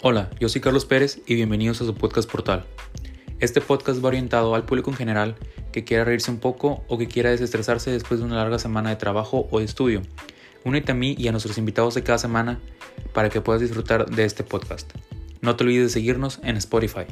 Hola, yo soy Carlos Pérez y bienvenidos a su podcast portal. Este podcast va orientado al público en general que quiera reírse un poco o que quiera desestresarse después de una larga semana de trabajo o de estudio. Únete a mí y a nuestros invitados de cada semana para que puedas disfrutar de este podcast. No te olvides de seguirnos en Spotify.